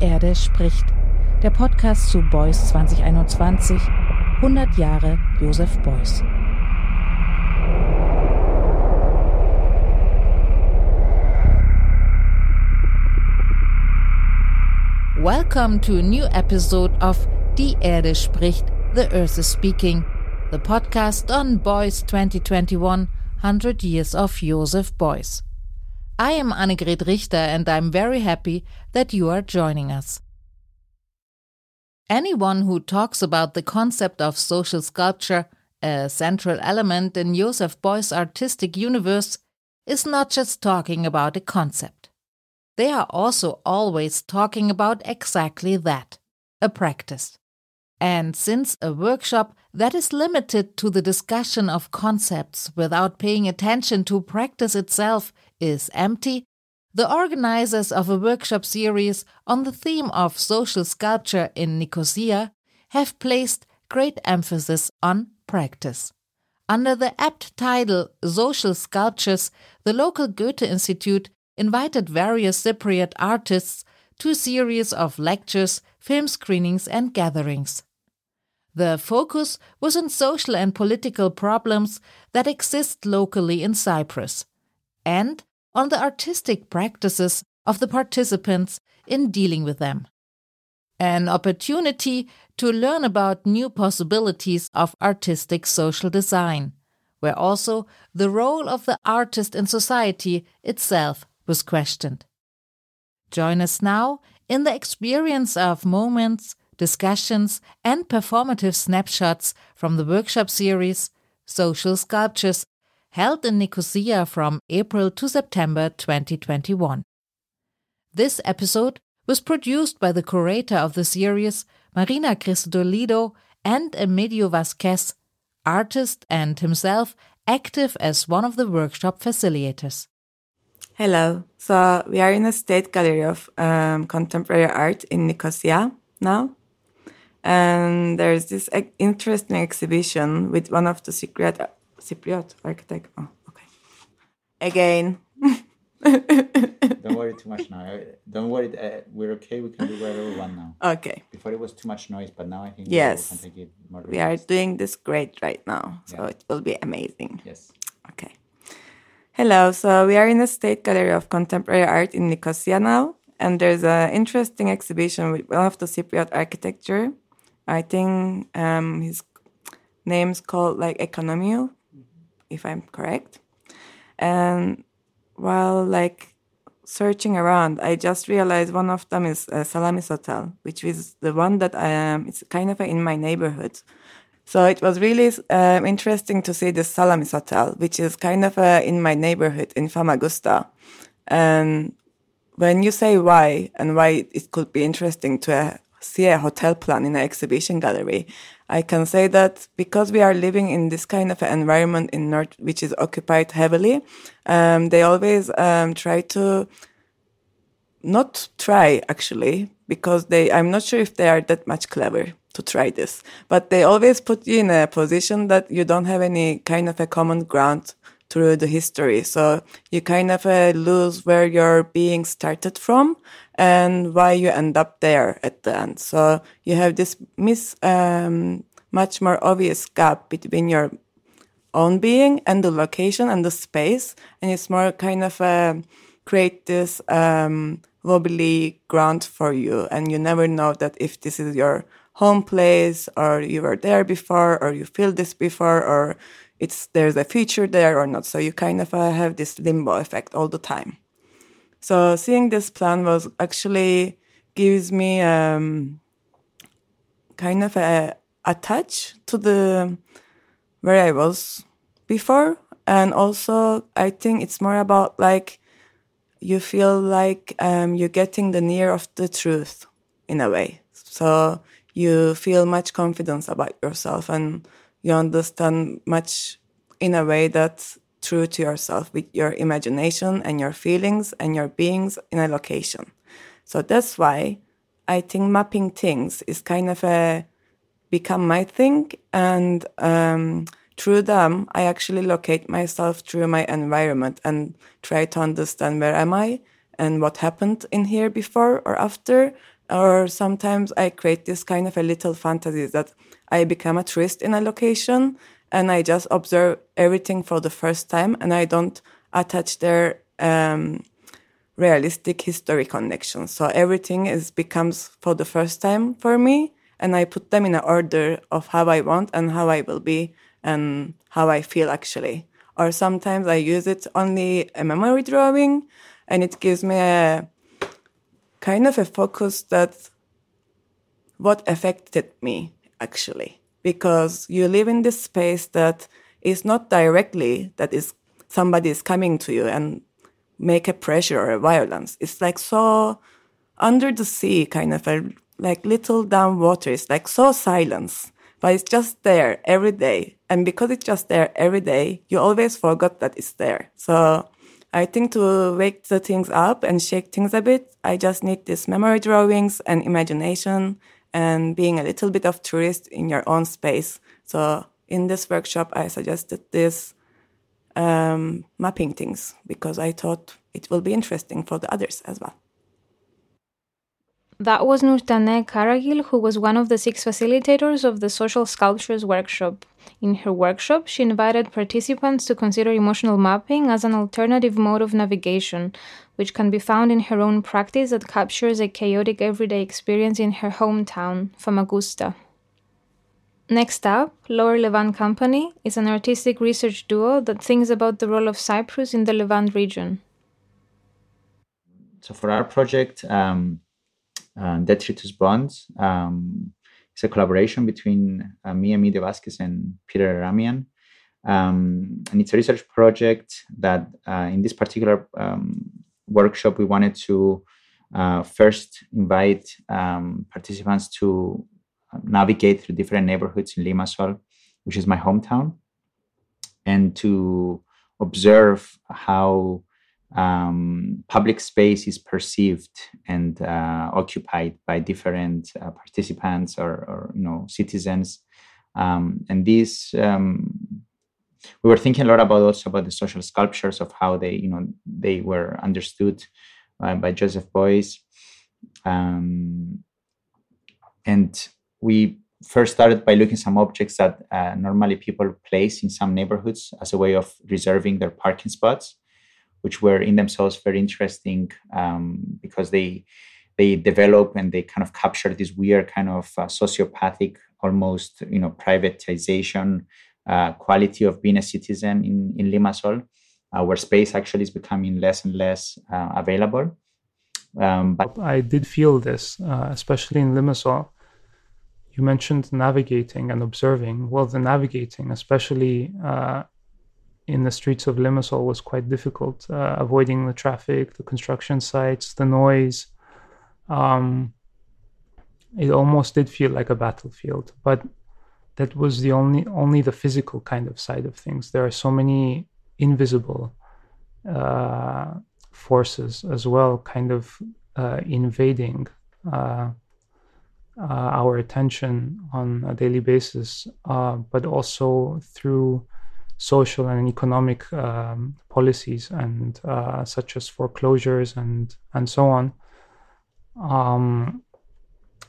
Erde spricht, der Podcast zu Beuys 2021, 100 Jahre Josef Beuys. Welcome to a new episode of Die Erde spricht, The Earth is Speaking, the podcast on Beuys 2021, 100 Years of Joseph Beuys. I am Annegret Richter and I'm very happy that you are joining us. Anyone who talks about the concept of social sculpture, a central element in Joseph Beuys' artistic universe, is not just talking about a concept. They are also always talking about exactly that a practice. And since a workshop that is limited to the discussion of concepts without paying attention to practice itself is empty, the organizers of a workshop series on the theme of social sculpture in Nicosia have placed great emphasis on practice. Under the apt title Social Sculptures, the local Goethe Institute invited various Cypriot artists to a series of lectures, film screenings, and gatherings. The focus was on social and political problems that exist locally in Cyprus and on the artistic practices of the participants in dealing with them. An opportunity to learn about new possibilities of artistic social design, where also the role of the artist in society itself was questioned. Join us now in the experience of moments, discussions, and performative snapshots from the workshop series Social Sculptures held in Nicosia from April to September 2021. This episode was produced by the curator of the series, Marina Christodoulidou, and Emiddio Vasquez, artist and himself active as one of the workshop facilitators. Hello. So we are in a state gallery of um, contemporary art in Nicosia now. And there's this interesting exhibition with one of the secret Cypriot architect. Oh, okay. Again. Don't worry too much now. Don't worry. Uh, we're okay. We can do whatever we want now. Okay. Before it was too much noise, but now I think yes. we can take it more We are doing this great right now, so yeah. it will be amazing. Yes. Okay. Hello. So we are in the State Gallery of Contemporary Art in Nicosia now, and there's an interesting exhibition with one of the Cypriot architecture. I think um, his name's called like Economio if I'm correct. And while like searching around, I just realized one of them is uh, Salamis Hotel, which is the one that I am. It's kind of in my neighborhood. So it was really um, interesting to see the Salamis Hotel, which is kind of uh, in my neighborhood in Famagusta. And when you say why and why it could be interesting to uh, see a hotel plan in an exhibition gallery, I can say that because we are living in this kind of environment in North, which is occupied heavily, um, they always um, try to not try actually because they. I'm not sure if they are that much clever to try this, but they always put you in a position that you don't have any kind of a common ground through the history. So you kind of uh, lose where your being started from and why you end up there at the end. So you have this miss, um, much more obvious gap between your own being and the location and the space. And it's more kind of uh, create this um, wobbly ground for you. And you never know that if this is your home place or you were there before or you feel this before or it's there's a future there or not. So you kind of uh, have this limbo effect all the time. So seeing this plan was actually gives me um, kind of a, a touch to the where I was before, and also I think it's more about like you feel like um, you're getting the near of the truth in a way. So you feel much confidence about yourself and you understand much in a way that's true to yourself with your imagination and your feelings and your beings in a location. So that's why I think mapping things is kind of a become my thing, and um, through them I actually locate myself through my environment and try to understand where am I and what happened in here before or after, or sometimes I create this kind of a little fantasy that I become a tourist in a location and I just observe everything for the first time and I don't attach their um, realistic history connections. So everything is becomes for the first time for me and I put them in an order of how I want and how I will be and how I feel actually. Or sometimes I use it only a memory drawing and it gives me a kind of a focus that what affected me actually. Because you live in this space that is not directly that is somebody is coming to you and make a pressure or a violence. It's like so under the sea kind of a like little down water. It's like so silence but it's just there every day. And because it's just there every day you always forgot that it's there. So I think to wake the things up and shake things a bit, I just need these memory drawings and imagination and being a little bit of tourist in your own space. So in this workshop, I suggested this um, mapping things because I thought it will be interesting for the others as well. That was Nurtane Karagil, who was one of the six facilitators of the Social Sculptures workshop. In her workshop, she invited participants to consider emotional mapping as an alternative mode of navigation, which can be found in her own practice that captures a chaotic everyday experience in her hometown, Famagusta. Next up, Lower Levant Company is an artistic research duo that thinks about the role of Cyprus in the Levant region. So, for our project, um, uh, Detritus Bonds. Um, it's a collaboration between uh, me, Emiddio Vasquez, and Peter Eramian. Um, and it's a research project that, uh, in this particular um, workshop, we wanted to uh, first invite um, participants to uh, navigate through different neighborhoods in Limassol, which is my hometown, and to observe how um, public space is perceived and uh, occupied by different uh, participants or, or, you know citizens. Um, and these um, we were thinking a lot about also about the social sculptures of how they you know they were understood uh, by joseph beuys. Um, and we first started by looking some objects that uh, normally people place in some neighborhoods as a way of reserving their parking spots which were in themselves very interesting um, because they they develop and they kind of capture this weird kind of uh, sociopathic, almost you know privatization uh, quality of being a citizen in in Limassol, uh, where space actually is becoming less and less uh, available. Um, but I did feel this, uh, especially in Limassol. You mentioned navigating and observing. Well, the navigating, especially uh, in the streets of Limassol was quite difficult, uh, avoiding the traffic, the construction sites, the noise. Um, it almost did feel like a battlefield, but that was the only only the physical kind of side of things. There are so many invisible uh, forces as well, kind of uh, invading uh, uh our attention on a daily basis, uh, but also through social and economic um, policies and uh, such as foreclosures and and so on. Um,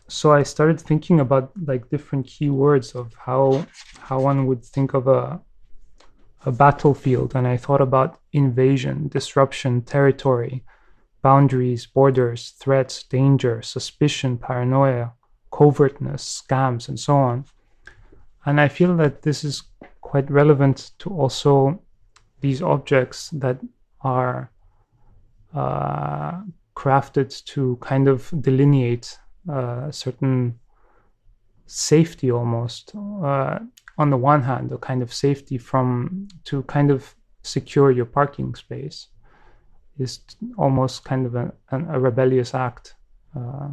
so I started thinking about like different keywords of how how one would think of a a battlefield, and I thought about invasion, disruption, territory, boundaries, borders, threats, danger, suspicion, paranoia, covertness, scams, and so on. And I feel that this is quite relevant to also these objects that are uh, crafted to kind of delineate uh, certain safety almost uh, on the one hand a kind of safety from to kind of secure your parking space is almost kind of a, a rebellious act uh,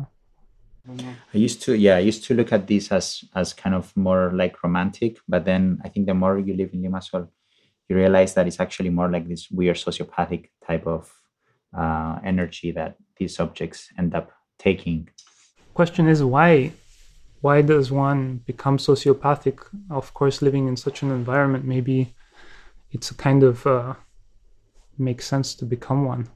I used to, yeah, I used to look at this as as kind of more like romantic, but then I think the more you live in Limassol, you realize that it's actually more like this weird sociopathic type of uh, energy that these objects end up taking. Question is why? Why does one become sociopathic? Of course, living in such an environment, maybe it's a kind of uh, makes sense to become one.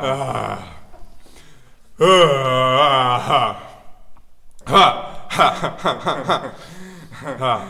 啊。啊。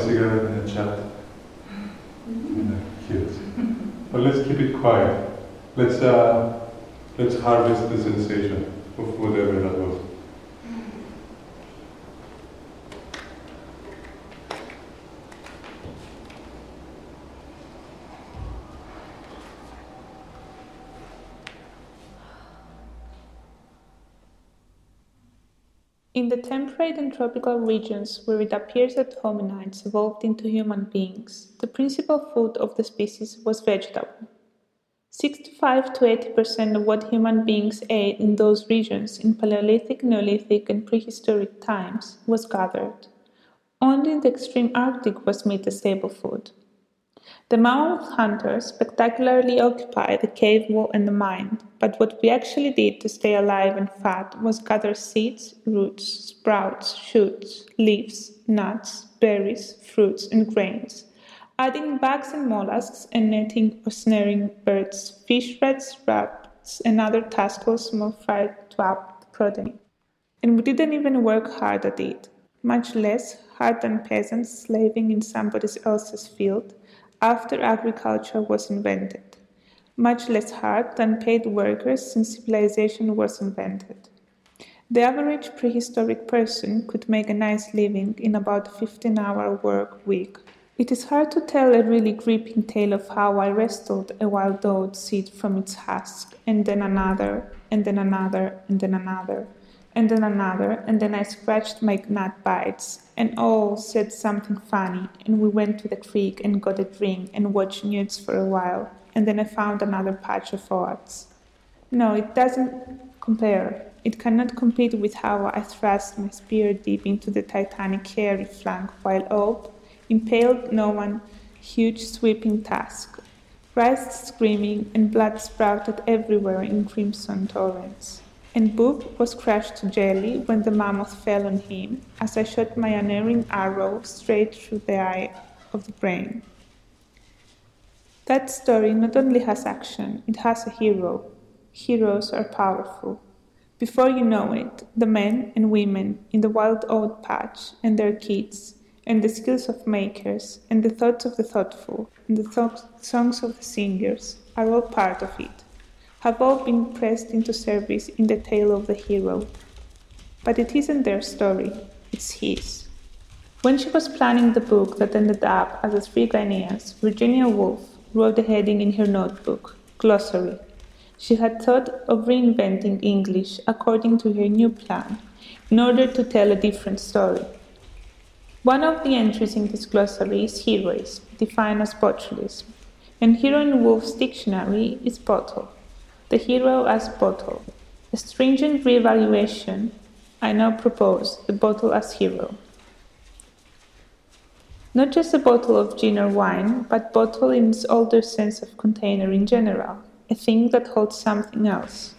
Us keep it quiet. Let's uh, harvest the sensation together in the temperate and tropical regions where it appears that hominids evolved into human beings, the principal food of the species was vegetable. 65 to 80 percent of what human beings ate in those regions in Paleolithic, Neolithic, and prehistoric times was gathered. Only in the extreme Arctic was meat a staple food. The mammoth hunters spectacularly occupied the cave wall and the mine, but what we actually did to stay alive and fat was gather seeds, roots, sprouts, shoots, leaves, nuts, berries, fruits, and grains, adding bugs and mollusks and netting or snaring birds, fish rats, rabbits, and other taskfuls modified to up protein. And we didn't even work hard at it, much less hard than peasants slaving in somebody else's field after agriculture was invented, much less hard than paid workers since civilization was invented. The average prehistoric person could make a nice living in about a 15 hour work week. It is hard to tell a really gripping tale of how I wrestled a wild oat seed from its husk, and then another, and then another, and then another, and then another, and then I scratched my nut bites, and all said something funny, and we went to the creek and got a drink and watched newts for a while, and then I found another patch of oats. No, it doesn't compare. It cannot compete with how I thrust my spear deep into the titanic hairy flank while Oob impaled no one huge sweeping tusk, writhed screaming, and blood sprouted everywhere in crimson torrents and Boob was crushed to jelly when the mammoth fell on him as I shot my unerring arrow straight through the eye of the brain. That story not only has action, it has a hero. Heroes are powerful. Before you know it, the men and women in the wild oat patch and their kids, and the skills of makers, and the thoughts of the thoughtful, and the th- songs of the singers are all part of it have all been pressed into service in the tale of the hero. But it isn't their story, it's his. When she was planning the book that ended up as a Three Guineas, Virginia Woolf wrote the heading in her notebook Glossary. She had thought of reinventing English according to her new plan in order to tell a different story. One of the entries in this glossary is heroism, defined as botulism, and hero in Woolf's dictionary is bottle. The hero as bottle. A stringent re-evaluation, I now propose the bottle as hero. Not just a bottle of gin or wine, but bottle in its older sense of container in general, a thing that holds something else.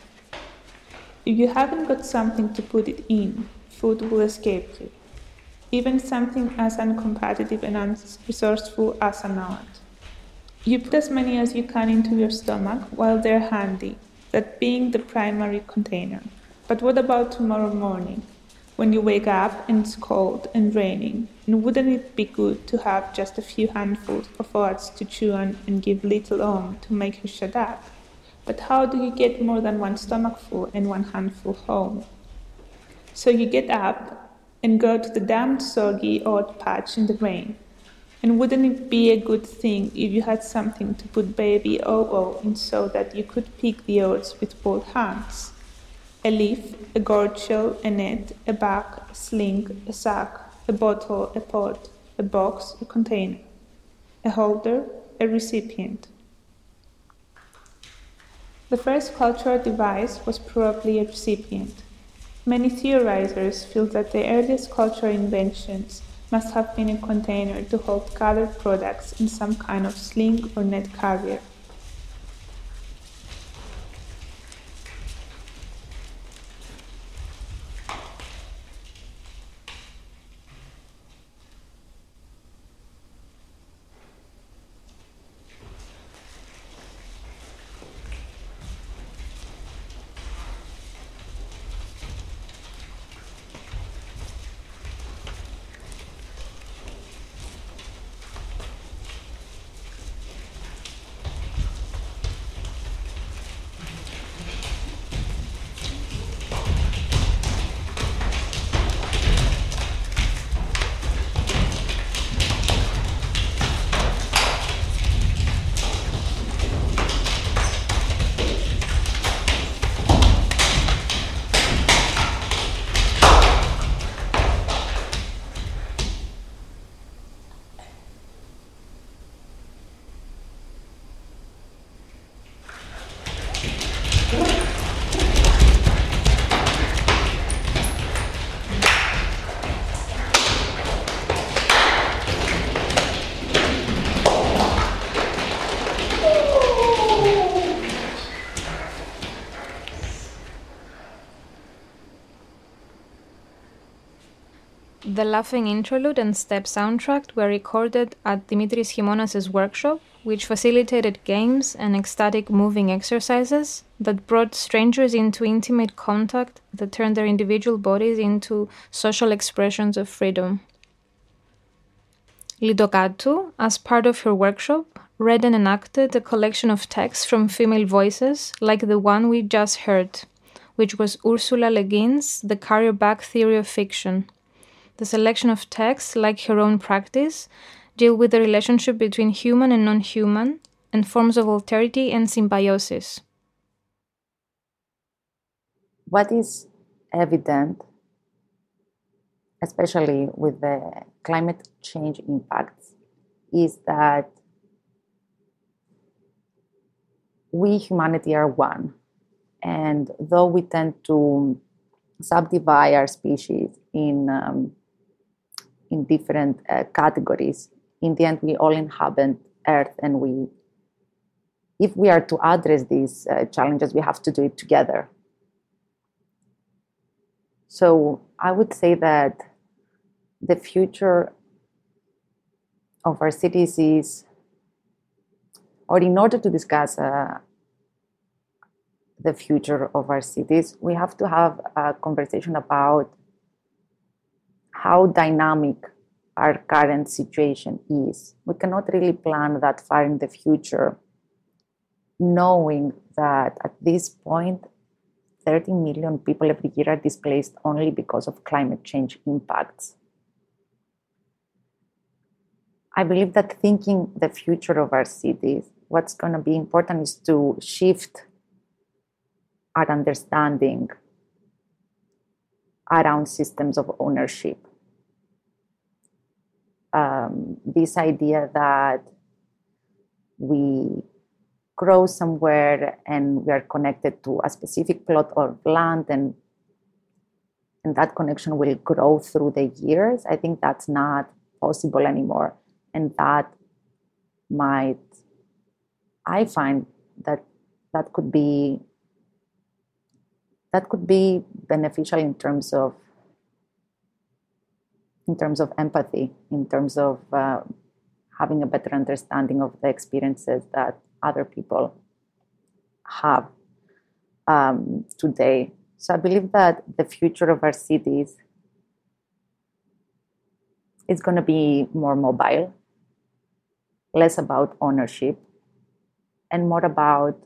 If you haven't got something to put it in, food will escape you. Even something as uncompetitive and unresourceful as a nut. You put as many as you can into your stomach while they're handy, that being the primary container. But what about tomorrow morning? When you wake up and it's cold and raining, and wouldn't it be good to have just a few handfuls of oats to chew on and give little Oom to make you shut up? But how do you get more than one stomachful and one handful home? So you get up and go to the damned soggy oat patch in the rain and wouldn't it be a good thing if you had something to put baby Oo in so that you could pick the oats with both hands? A leaf, a gourd shell, a net, a bag, a sling, a sack, a bottle, a pot, a box, a container, a holder, a recipient. The first cultural device was probably a recipient. Many theorizers feel that the earliest cultural inventions must have been a container to hold gathered products in some kind of sling or net carrier. The Laughing Interlude and Step soundtrack were recorded at Dimitris Himonas' workshop, which facilitated games and ecstatic moving exercises that brought strangers into intimate contact that turned their individual bodies into social expressions of freedom. Lidokatu, as part of her workshop, read and enacted a collection of texts from female voices like the one we just heard, which was Ursula Le Guin's The Carrier Bag Theory of Fiction the selection of texts, like her own practice, deal with the relationship between human and non human and forms of alterity and symbiosis. What is evident, especially with the climate change impacts, is that we, humanity, are one. And though we tend to subdivide our species in um, in different uh, categories. In the end, we all inhabit Earth, and we, if we are to address these uh, challenges, we have to do it together. So I would say that the future of our cities is, or in order to discuss uh, the future of our cities, we have to have a conversation about how dynamic our current situation is. We cannot really plan that far in the future, knowing that at this point, 30 million people every year are displaced only because of climate change impacts. I believe that thinking the future of our cities, what's going to be important is to shift our understanding around systems of ownership um, this idea that we grow somewhere and we are connected to a specific plot of land and and that connection will grow through the years i think that's not possible anymore. And that might i find that that could be that could be beneficial in terms of in terms of empathy, in terms of uh, having a better understanding of the experiences that other people have um, today. So I believe that the future of our cities is going to be more mobile, less about ownership, and more about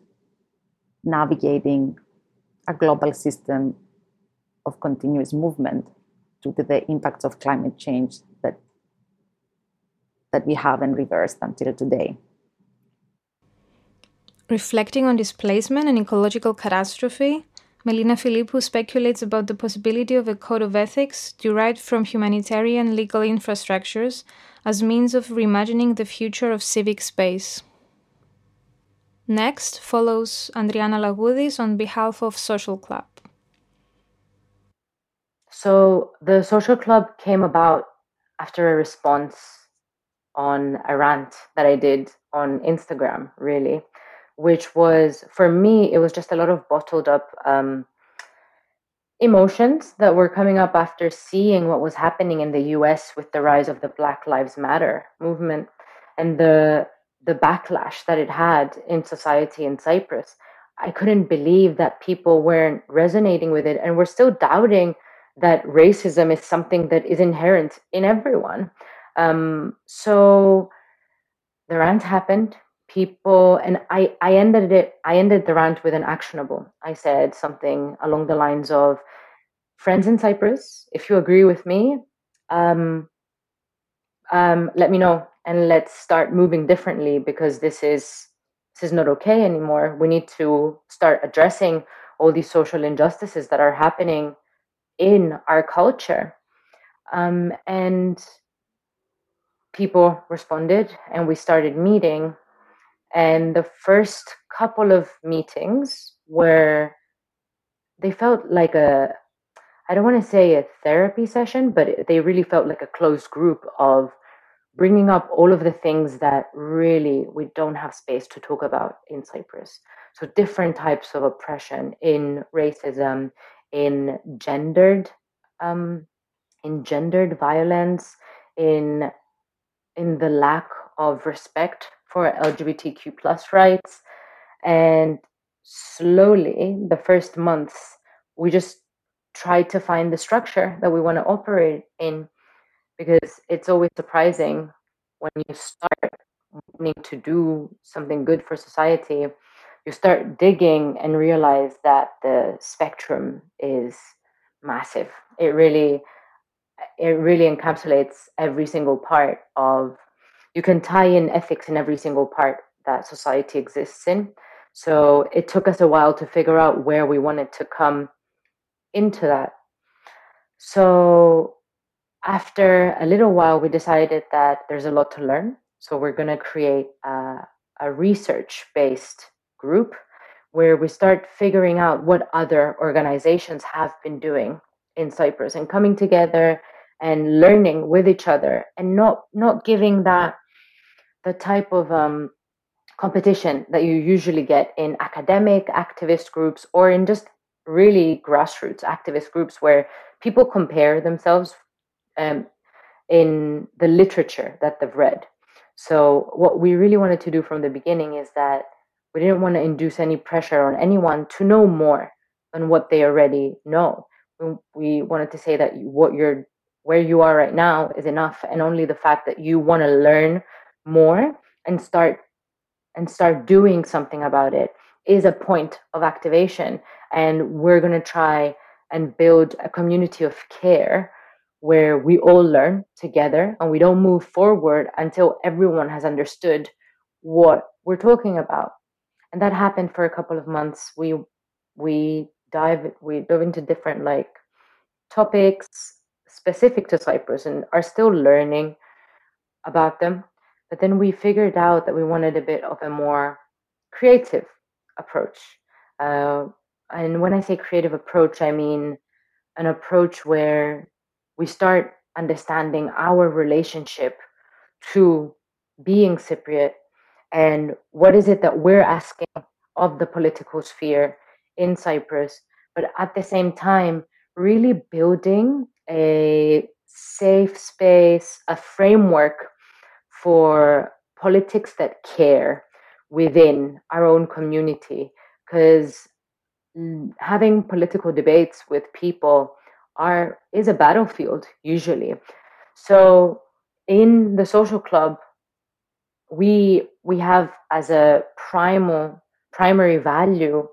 navigating a global system of continuous movement to the impacts of climate change that that we haven't reversed until today. Reflecting on displacement and ecological catastrophe, Melina Philippou speculates about the possibility of a code of ethics derived from humanitarian legal infrastructures as means of reimagining the future of civic space. Next follows Andriana Lagoudis on behalf of Social Club. So the Social Club came about after a response on a rant that I did on Instagram, really, which was for me, it was just a lot of bottled up um, emotions that were coming up after seeing what was happening in the US with the rise of the Black Lives Matter movement and the the backlash that it had in society in Cyprus. I couldn't believe that people weren't resonating with it and were still doubting that racism is something that is inherent in everyone. Um, so the rant happened. People and I, I ended it. I ended the rant with an actionable. I said something along the lines of, "Friends in Cyprus, if you agree with me, um, um, let me know and let's start moving differently because this is this is not okay anymore we need to start addressing all these social injustices that are happening in our culture um, and people responded and we started meeting and the first couple of meetings were they felt like a i don't want to say a therapy session but they really felt like a closed group of bringing up all of the things that really we don't have space to talk about in Cyprus. So, different types of oppression in racism, in gendered, um, in gendered violence, in in the lack of respect for LGBTQ plus rights, and slowly, the first months, we just tried to find the structure that we want to operate in because it's always surprising when you start wanting to do something good for society you start digging and realize that the spectrum is massive. It really it really encapsulates every single part of you can tie in ethics in every single part that society exists in. So it took us a while to figure out where we wanted to come into that. So after a little while, we decided that there's a lot to learn. So we're going to create a, a research based group where we start figuring out what other organizations have been doing in Cyprus and coming together and learning with each other and not not giving that the type of um, competition that you usually get in academic activist groups or in just really grassroots activist groups where people compare themselves um, in the literature that they've read. So, what we really wanted to do from the beginning is that we didn't want to induce any pressure on anyone to know more than what they already know. We wanted to say that what you're where you are right now is enough, and only the fact that you want to learn more and start and start doing something about it is a point of activation. And we're going to try and build a community of care where we all learn together and we don't move forward until everyone has understood what we're talking about. And that happened for a couple of months. We we dive we dove into different like topics specific to Cyprus and are still learning about them. But then we figured out that we wanted a bit of a more creative approach. Uh, and when I say creative approach, I mean an approach where we start understanding our relationship to being Cypriot and what is it that we're asking of the political sphere in Cyprus, but at the same time, really building a safe space, a framework for politics that care within our own community. Because having political debates with people are is a battlefield usually. So in the social club, we we have as a primal primary value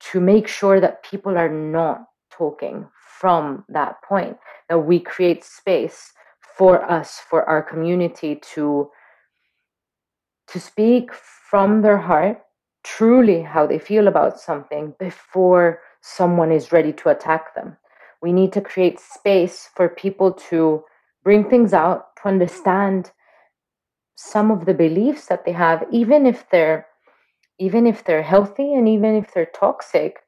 to make sure that people are not talking from that point that we create space for us for our community to to speak from their heart truly how they feel about something before someone is ready to attack them. We need to create space for people to bring things out to understand some of the beliefs that they have even if they're even if they're healthy and even if they're toxic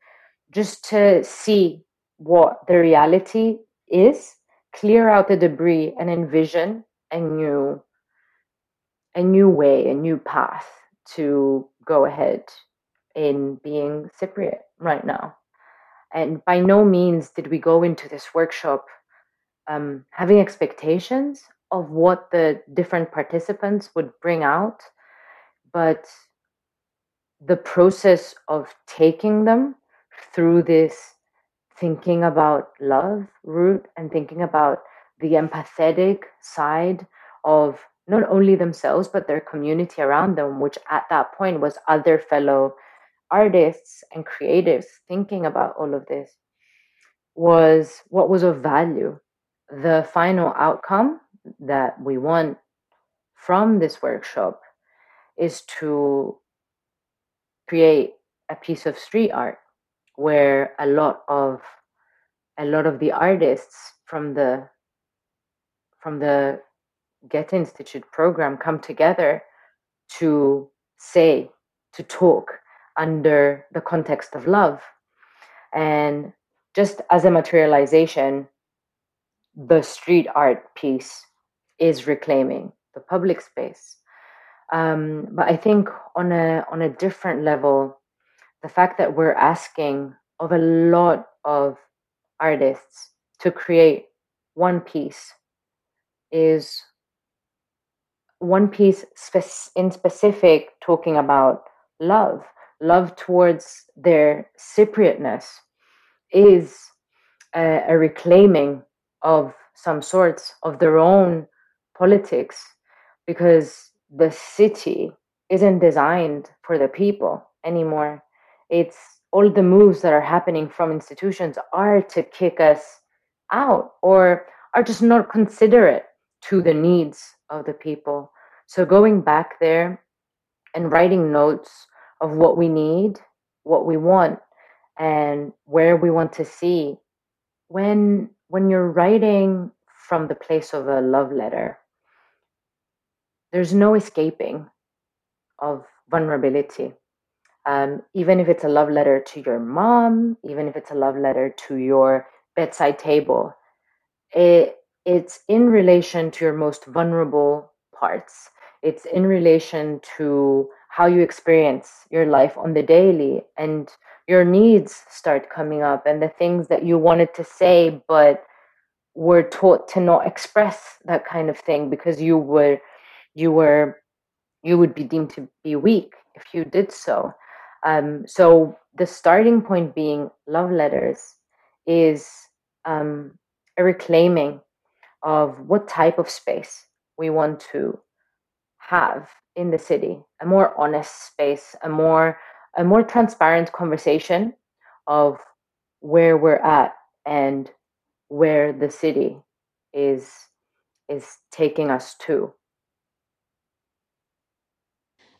just to see what the reality is clear out the debris and envision a new a new way a new path to go ahead in being cypriot right now. And by no means did we go into this workshop um, having expectations of what the different participants would bring out, but the process of taking them through this thinking about love route and thinking about the empathetic side of not only themselves but their community around them which at that point was other fellow artists and creatives thinking about all of this was what was of value. The final outcome that we want from this workshop is to create a piece of street art where a lot of a lot of the artists from the from the Goethe Institute program come together to say to talk under the context of love. And just as a materialization the street art piece is reclaiming the public space. Um, but I think on a on a different level, the fact that we're asking of a lot of artists to create one piece is one piece spe- in specific talking about love love towards their cypriotness is a, a reclaiming of some sorts of their own politics because the city isn't designed for the people anymore. It's all the moves that are happening from institutions are to kick us out or are just not considerate to the needs of the people. So going back there and writing notes of what we need, what we want, and where we want to see when when you're writing from the place of a love letter, there's no escaping of vulnerability. Um, even if it's a love letter to your mom, even if it's a love letter to your bedside table, it, it's in relation to your most vulnerable parts. It's in relation to how you experience your life on the daily and your needs start coming up and the things that you wanted to say but were taught to not express that kind of thing because you were you were you would be deemed to be weak if you did so. Um, so the starting point being love letters is um, a reclaiming of what type of space we want to have in the city a more honest space a more a more transparent conversation of where we're at and where the city is is taking us to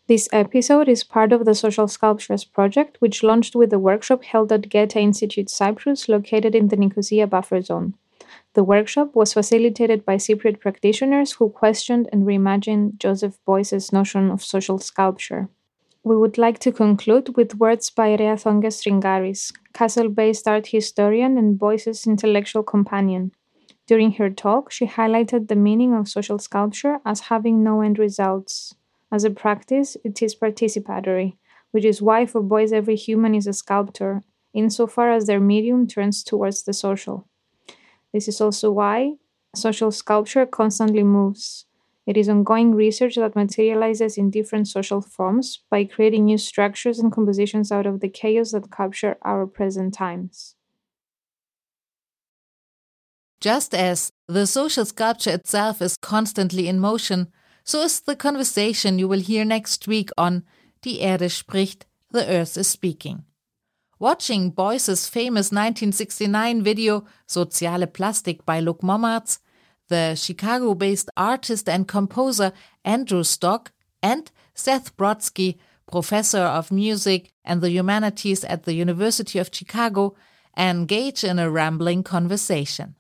this episode is part of the Social Sculptures project, which launched with a workshop held at Goethe Institute Cyprus, located in the Nicosia buffer zone. The workshop was facilitated by Cypriot practitioners who questioned and reimagined Joseph Beuys's notion of social sculpture. We would like to conclude with words by Rea Thonges Ringaris, Kassel based art historian and Beuys's intellectual companion. During her talk, she highlighted the meaning of social sculpture as having no end results. As a practice, it is participatory, which is why for Beuys every human is a sculptor, insofar as their medium turns towards the social. This is also why social sculpture constantly moves. It is ongoing research that materializes in different social forms by creating new structures and compositions out of the chaos that capture our present times. Just as the social sculpture itself is constantly in motion, so is the conversation you will hear next week on Die Erde spricht, The Earth is Speaking. Watching Beuys's famous 1969 video Soziale Plastik by Lutz Mommartz, the Chicago based artist and composer Andrew Stock, and Seth Brodsky, professor of music and the humanities at the University of Chicago, engage in a rambling conversation.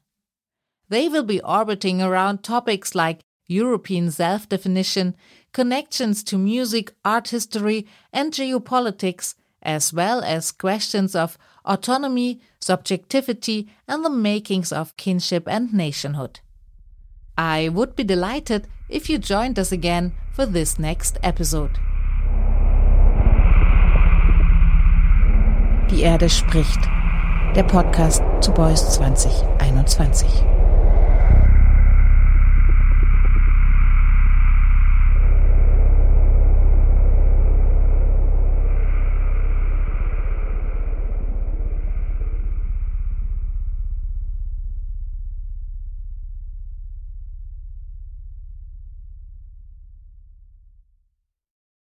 They will be orbiting around topics like European self definition, connections to music, art history, and geopolitics, as well as questions of autonomy, subjectivity, and the makings of kinship and nationhood. I would be delighted if you joined us again for this next episode. Die Erde spricht. Der Podcast zu Beuys 2021.